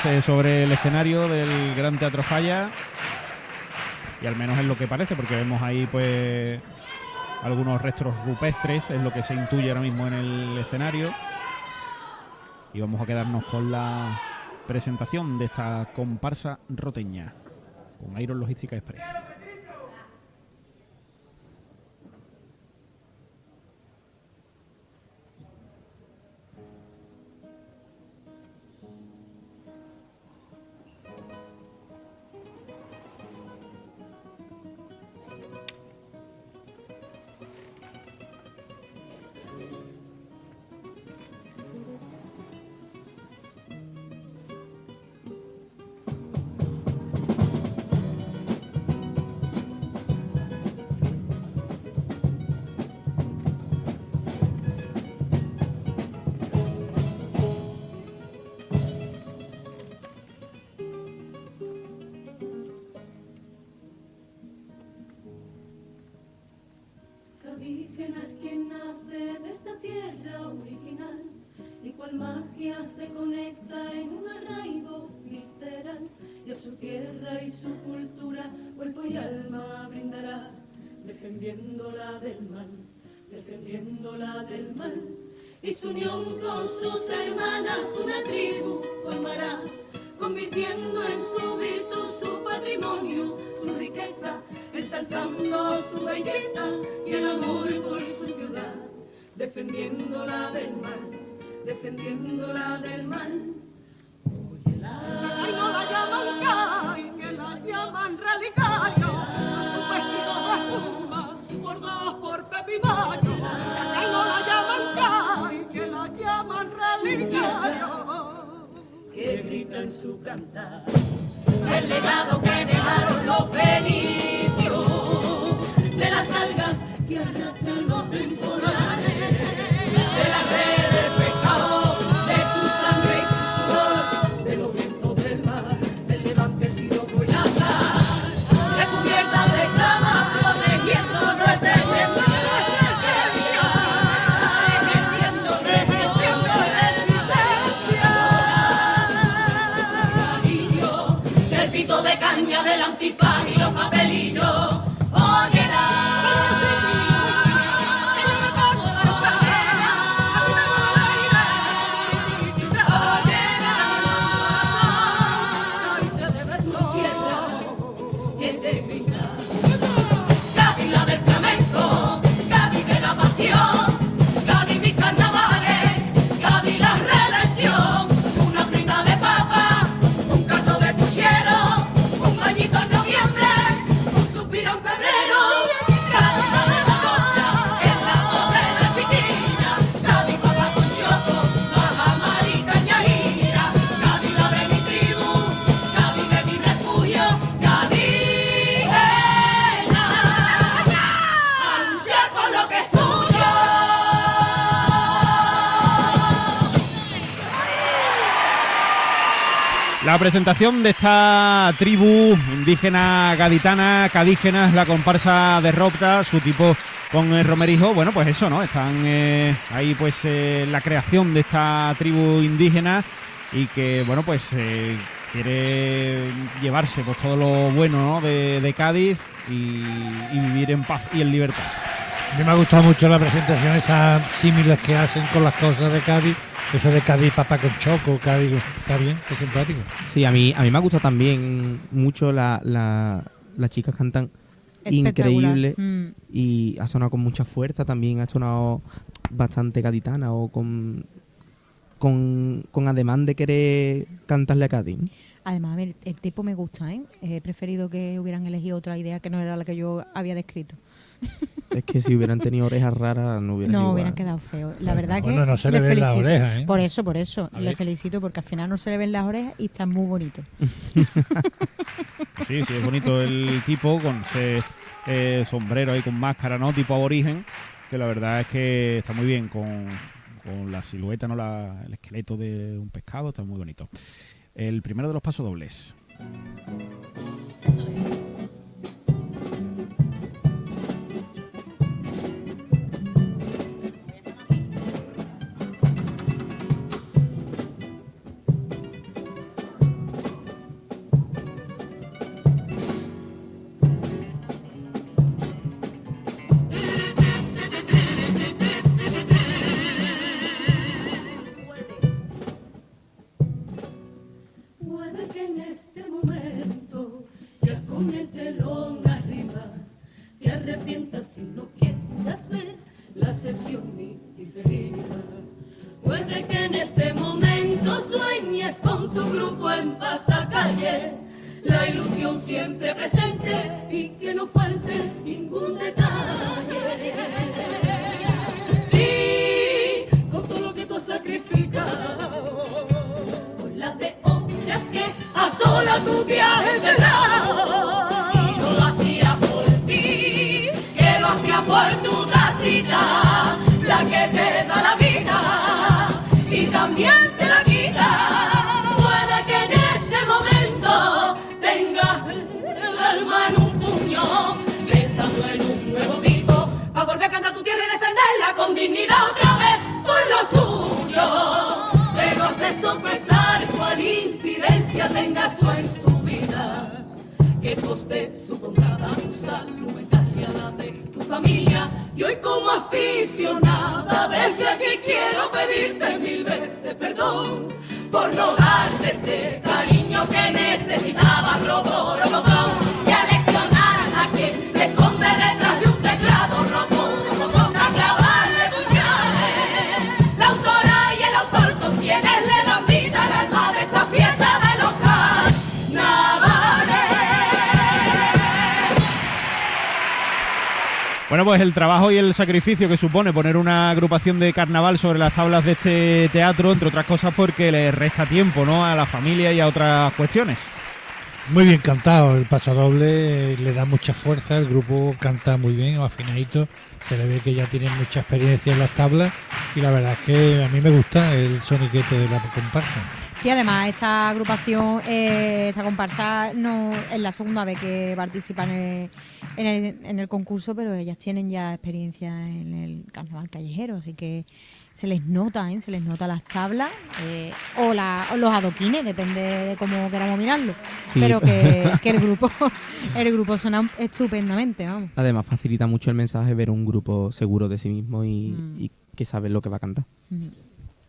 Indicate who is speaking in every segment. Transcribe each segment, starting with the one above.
Speaker 1: colocarse sobre el escenario del Gran Teatro Falla. Y al menos es lo que parece, porque vemos ahí pues algunos restos rupestres, es lo que se intuye ahora mismo en el escenario. Y vamos a quedarnos con la presentación de esta comparsa roteña con Iron Logística Express.
Speaker 2: Defendiéndola del mal, defendiéndola del mal. Óyela.
Speaker 3: Ay, no la llaman Cay, que la llaman relicario. A su vestido de espuma, bordados por Pepimayo. Ay, no la llaman Cay, que la llaman relicario.
Speaker 2: que grita en su cantar.
Speaker 3: El legado que dejaron los
Speaker 1: presentación de esta tribu indígena gaditana, cadígenas, la comparsa de Ropta, su tipo con el romerijo, bueno, pues eso, ¿no? Están eh, ahí pues eh, la creación de esta tribu indígena y que, bueno, pues eh, quiere llevarse pues todo lo bueno ¿no? de, Cádiz y, vivir en paz y en libertad.
Speaker 4: Me ha gustado mucho la presentación, esas símiles que hacen con las cosas de Cádiz. Eso de Cádiz, papá con choco, Cádiz, está bien, está simpático.
Speaker 5: Sí, a mí, a mí me ha gustado también mucho la, la- las chicas cantan increíble
Speaker 6: Mm.
Speaker 5: y ha sonado con mucha fuerza también, ha sonado bastante gaditana o con, con, con ademán de querer cantarle a Cádiz.
Speaker 6: Además, a ver, el tipo me gusta, ¿eh? He preferido que hubieran elegido otra idea que no era la que yo había descrito.
Speaker 5: Es que si hubieran tenido orejas raras no hubiera
Speaker 6: No,
Speaker 5: sido
Speaker 6: hubieran quedado feo. La
Speaker 4: Bueno,
Speaker 6: verdad que
Speaker 4: bueno, no se le ven las
Speaker 6: felicito.
Speaker 4: orejas, ¿eh?
Speaker 6: Por eso, por eso.
Speaker 4: A
Speaker 6: Le
Speaker 4: ver.
Speaker 6: felicito porque al final no se le ven las orejas y está muy bonito.
Speaker 1: Sí, sí, es bonito el tipo con ese eh, sombrero ahí con máscara, ¿no? Tipo aborigen, que la verdad es que está muy bien con, con la silueta, ¿no? La- el esqueleto de un pescado, está muy bonito. El primero de los pasos dobles.
Speaker 3: La ilusión siempre presente y que no falte ningún detalle. Sí, con todo lo que tú has sacrificado, con las de que a sola tú te has ¿Qué coste supondrá tu salud mental y a la de tu familia? Y hoy como aficionada desde aquí quiero pedirte mil veces perdón por no darte ese cariño que necesitaba robo, robotón
Speaker 1: Bueno, pues el trabajo y el sacrificio que supone poner una agrupación de carnaval sobre las tablas de este teatro, entre otras cosas porque le resta tiempo, ¿no? A la familia y a otras cuestiones.
Speaker 4: Muy bien cantado, el pasodoble eh, le da mucha fuerza, el grupo canta muy bien, afinadito, se le ve que ya tienen mucha experiencia en las tablas y la verdad es que a mí me gusta el soniquete de la comparsa.
Speaker 6: Sí, además, esta agrupación, eh, esta comparsa, no es la segunda vez que participan en el, en, el, en el concurso, pero ellas tienen ya experiencia en el carnaval callejero, así que se les nota, ¿eh? se les nota las tablas eh, o, la- o los adoquines, depende de cómo queramos mirarlo.
Speaker 5: Sí.
Speaker 6: Pero que, que el grupo el grupo suena estupendamente, vamos.
Speaker 5: Además, facilita mucho el mensaje ver un grupo seguro de sí mismo y,
Speaker 6: Mm.
Speaker 5: y que sabe lo que va a cantar.
Speaker 6: Mm.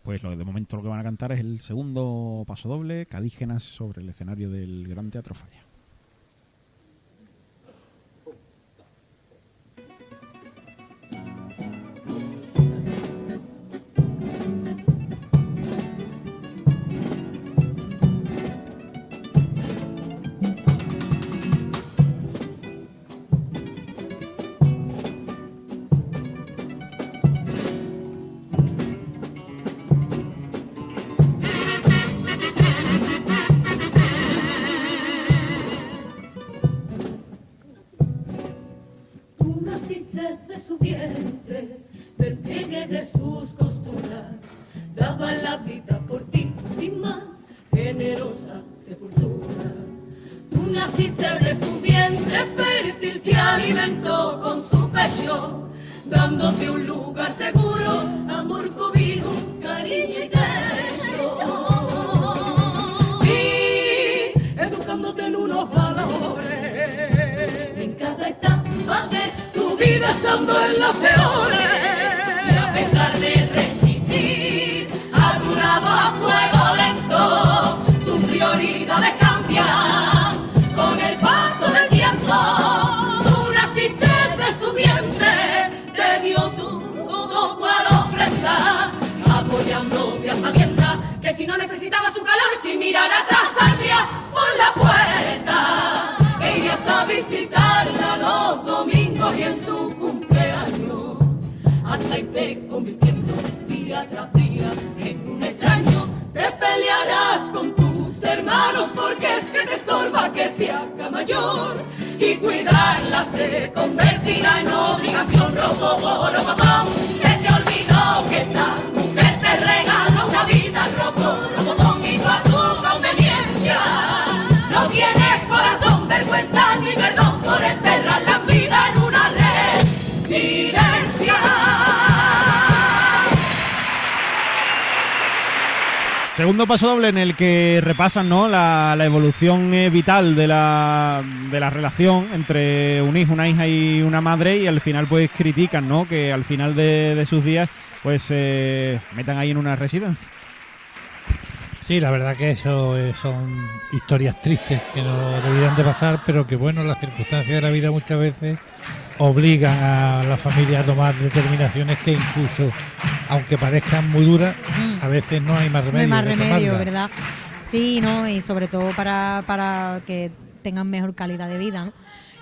Speaker 1: Pues lo de momento lo que van a cantar es el segundo paso doble, Cadígenas sobre el escenario del Gran Teatro Falla.
Speaker 3: Estando en convirtiendo día tras día en un extraño. Te pelearás con tus hermanos porque es que te estorba que se haga mayor y cuidarla se convertirá en obligación. Robo, robotón, se
Speaker 1: Segundo paso doble en el que repasan ¿no? la, la evolución eh, vital de la, de la relación entre un hijo, una hija y una madre y al final pues critican ¿no? que al final de, de sus días pues eh, metan ahí en una residencia.
Speaker 4: Sí, la verdad que eso eh, son historias tristes que no deberían de pasar, pero que bueno, las circunstancias de la vida muchas veces obligan a la familia a tomar determinaciones que incluso, aunque parezcan muy duras,
Speaker 6: Mm.
Speaker 4: Veces no hay más
Speaker 6: No
Speaker 4: remedio.
Speaker 6: hay más
Speaker 4: que
Speaker 6: remedio,
Speaker 4: tomarlas.
Speaker 6: ¿verdad? Sí, ¿no? Y sobre todo para, para que tengan mejor calidad de vida, ¿no?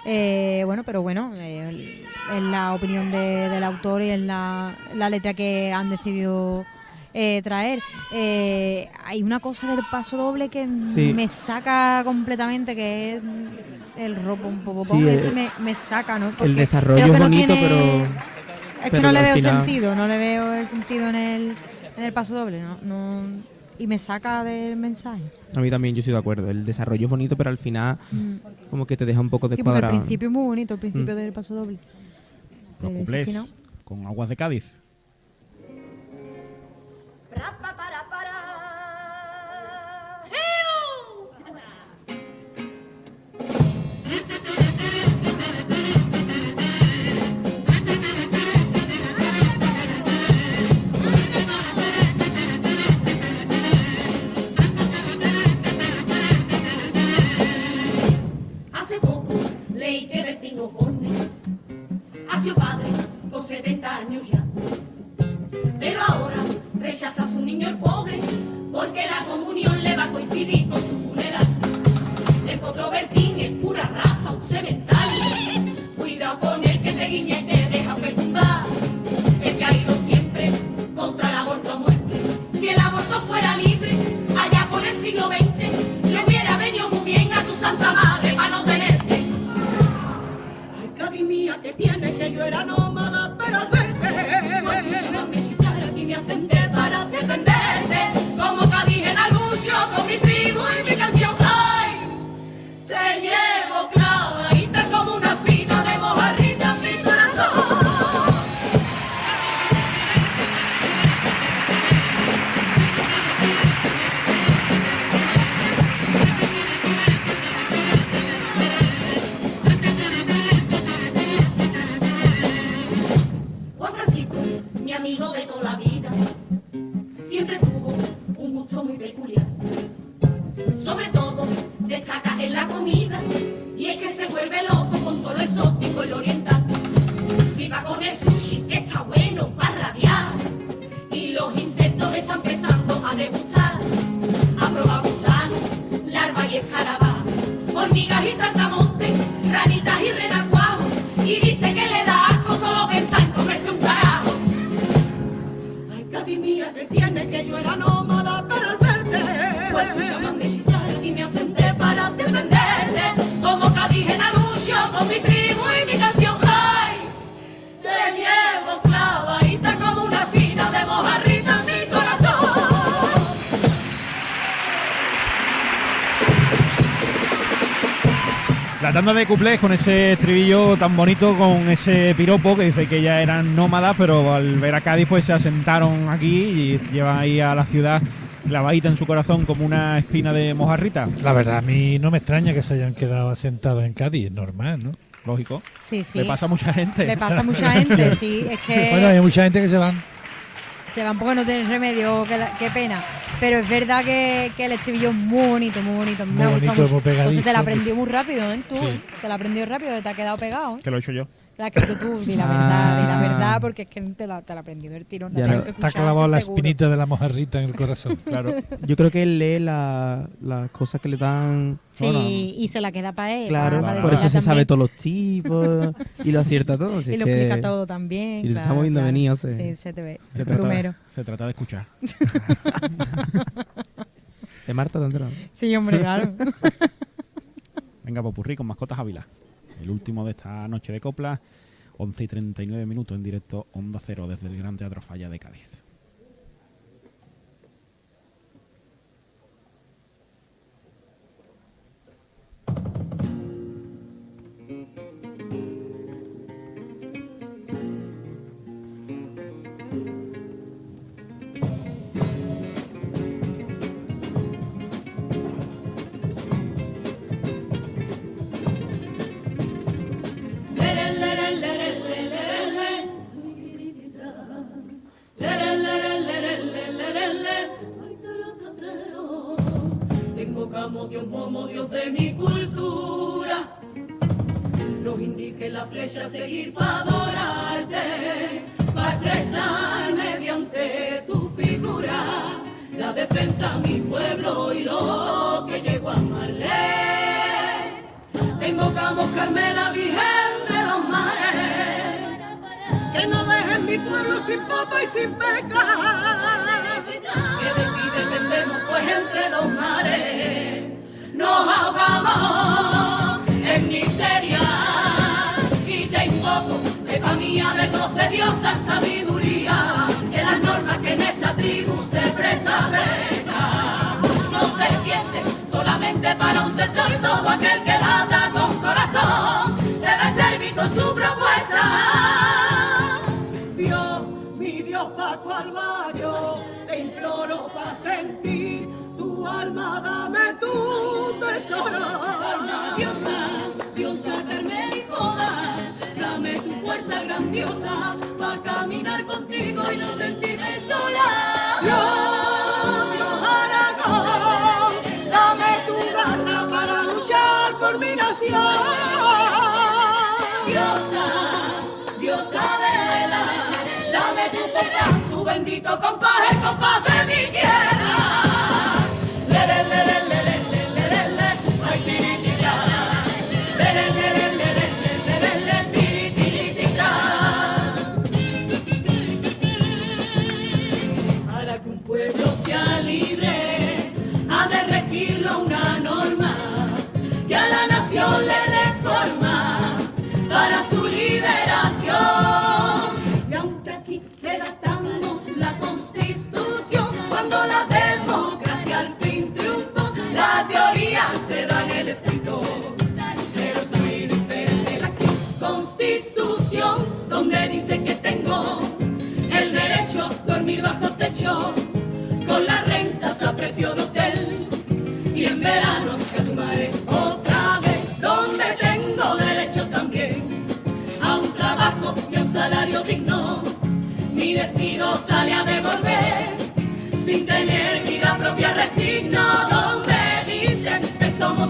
Speaker 6: Eh, bueno, pero bueno, eh, es la opinión de- del autor y es la, la letra que han decidido eh, traer. Eh, hay una cosa del paso doble que
Speaker 5: Sí.
Speaker 6: me saca completamente, que es el ropo un poco.
Speaker 5: Sí,
Speaker 6: ese
Speaker 5: el-
Speaker 6: me, me saca, ¿no?
Speaker 5: el
Speaker 6: Porque
Speaker 5: desarrollo
Speaker 6: creo que
Speaker 5: es
Speaker 6: no tiene-
Speaker 5: pero...
Speaker 6: Es que
Speaker 5: pero
Speaker 6: no le veo
Speaker 5: final-
Speaker 6: sentido, no le veo el sentido en el, en el paso doble, ¿no? no y me saca del mensaje.
Speaker 5: A mí también yo estoy de acuerdo. El desarrollo es bonito, pero al final
Speaker 6: Mm.
Speaker 5: como que te deja un poco
Speaker 6: Sí, porque el
Speaker 5: descuadrado.
Speaker 6: principio es muy bonito, el principio
Speaker 5: Mm.
Speaker 6: del paso doble.
Speaker 1: Los cuplés
Speaker 6: final-
Speaker 1: con aguas de Cádiz.
Speaker 3: Rapa mi amigo de toda la vida, siempre tuvo un gusto muy peculiar. Sobre todo, destaca en la comida, y es que se vuelve loco con todo lo exótico y lo oriental.
Speaker 1: La tanda de cuplés con ese estribillo tan bonito, con ese piropo que dice que ya eran nómadas, pero al ver a Cádiz pues se asentaron aquí y llevan ahí a la ciudad clavadita en su corazón como una espina de mojarrita.
Speaker 4: La verdad, a mí no me extraña que se hayan quedado asentados en Cádiz, es normal, ¿no?
Speaker 1: Lógico.
Speaker 6: Sí, sí.
Speaker 1: Le pasa a mucha gente.
Speaker 6: Le pasa a mucha gente, sí. Es que
Speaker 4: Bueno, hay mucha gente que se van.
Speaker 6: Se van porque no tienen remedio, qué, la- qué pena. Pero es verdad que, que el estribillo es muy bonito, muy bonito. Me
Speaker 4: Muy
Speaker 6: ha gustado
Speaker 4: bonito,
Speaker 6: mucho.
Speaker 4: muy pegadizo.
Speaker 6: Entonces te la aprendió muy rápido, ¿eh? Tú,
Speaker 4: Sí.
Speaker 6: te la aprendió rápido, te ha quedado pegado. ¿eh?
Speaker 1: Que lo he hecho yo.
Speaker 6: La escrito tú, di la verdad, di la
Speaker 5: Ah.
Speaker 6: verdad, porque es que te la, te la aprendió del tirón.
Speaker 5: Ya
Speaker 6: que
Speaker 4: Está clavado la
Speaker 6: seguro.
Speaker 4: espinita de la mojarrita en el corazón.
Speaker 1: Claro.
Speaker 5: Yo creo que él lee la- las cosas que le dan...
Speaker 6: Sí,
Speaker 5: bueno,
Speaker 6: y se la queda para él.
Speaker 5: Claro,
Speaker 6: para
Speaker 5: por eso se sabe todos los tipos y lo acierta todo. si
Speaker 6: Y lo
Speaker 5: que-
Speaker 6: explica todo también.
Speaker 5: si
Speaker 6: claro,
Speaker 5: estamos viendo
Speaker 6: claro.
Speaker 5: venir, o sea.
Speaker 6: Sí, se te ve.
Speaker 1: Se trata,
Speaker 6: Primero.
Speaker 1: se trata de escuchar.
Speaker 5: De Marta te.
Speaker 6: Sí, hombre, claro.
Speaker 1: Venga, Popurrí con Mascotas Ávila. El último de esta noche de copla, 11 y 39 minutos en directo, Onda Cero, desde el Gran Teatro Falla de Cádiz.
Speaker 3: diosa sabiduría, que las normas que en esta tribu se presabeca. No se piense solamente para un sector, todo aquel que lata con corazón debe servir con su propuesta. Dios, mi Dios Paco Albario, te imploro para sentir tu alma, dame tu tesoro. Diosa. grandiosa para caminar contigo y no sentirme sola. Dios, Dios Aragón, dame tu garra para luchar por mi nación. Diosa, diosa de la, dame tu pena, tu bendito compadre, compadre.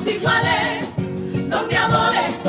Speaker 3: iguales, donde amores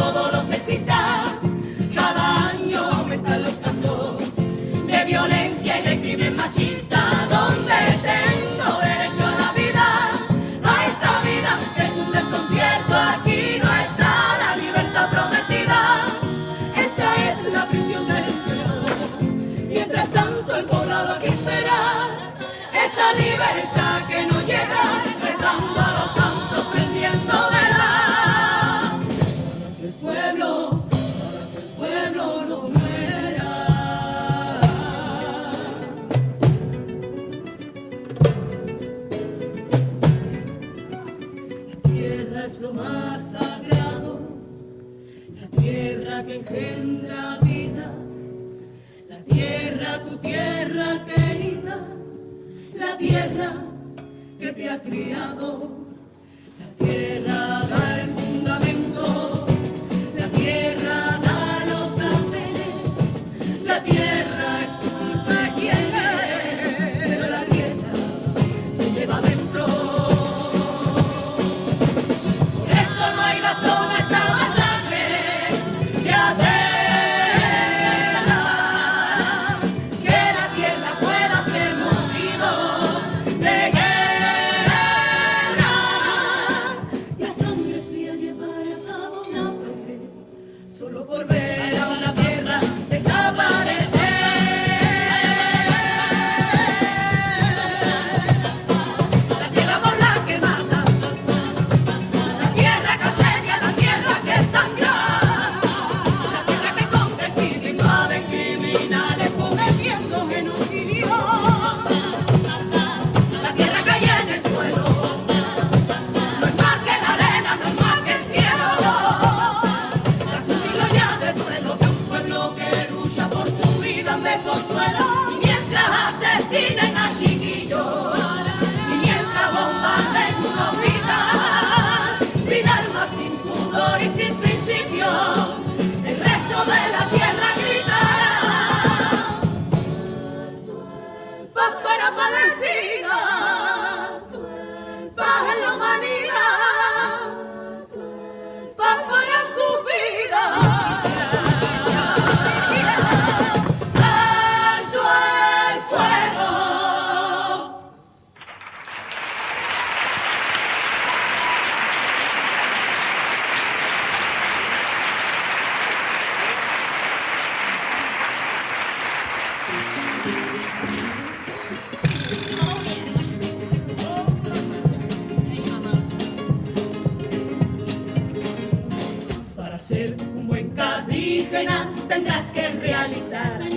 Speaker 3: tendrás que realizar. Por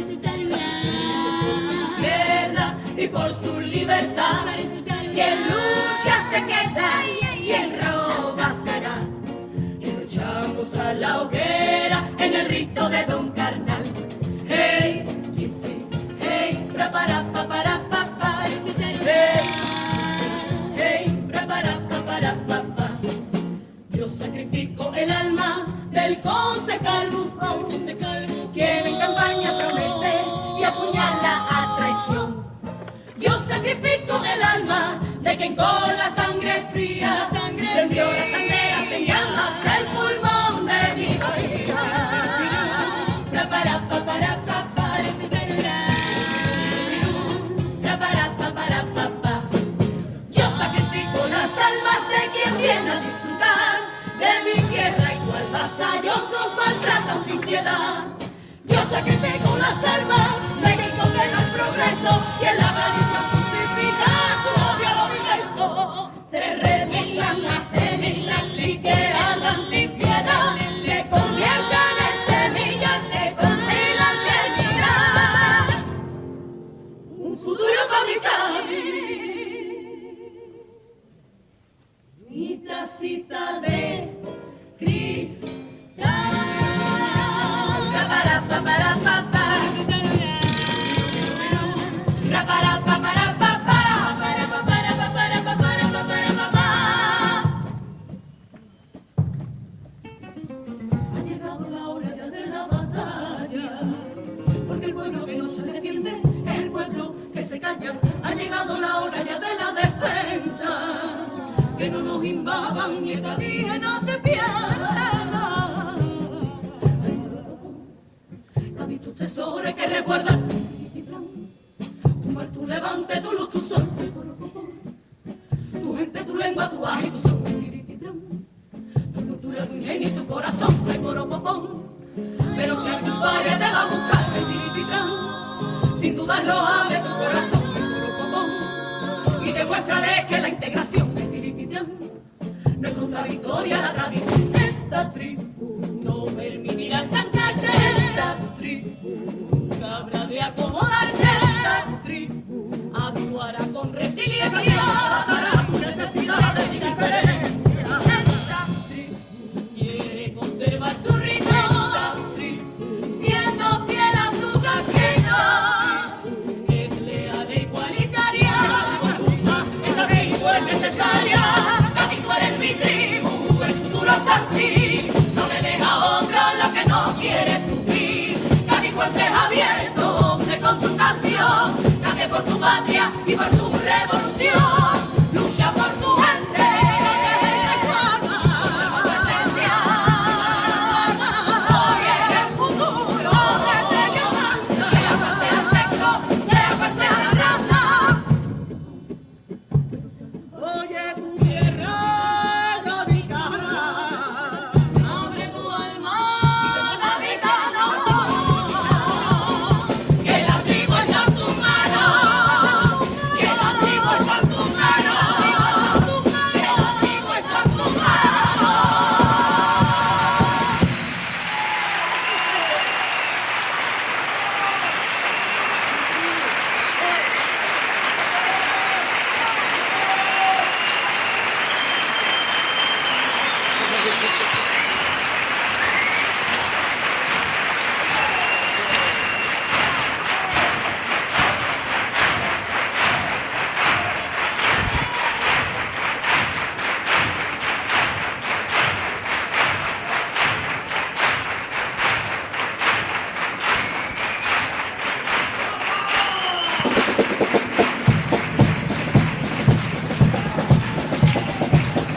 Speaker 3: tierra y por su libertad. Quien lucha se queda y el roba será. Y luchamos a la hoguera en el rito de Don Carnal. Hey, hey, prepara, para, papá. Hey, hey, para, papá. Yo sacrifico el alma del concejal. con la sangre fría prendió las banderas en llamas el pulmón de mi patria. para pa para pa para Yo sacrifico las almas de quien viene a disfrutar de mi tierra igual vasallos nos maltratan sin piedad. Yo sacrifico las almas de quien condena el progreso y el avaricio.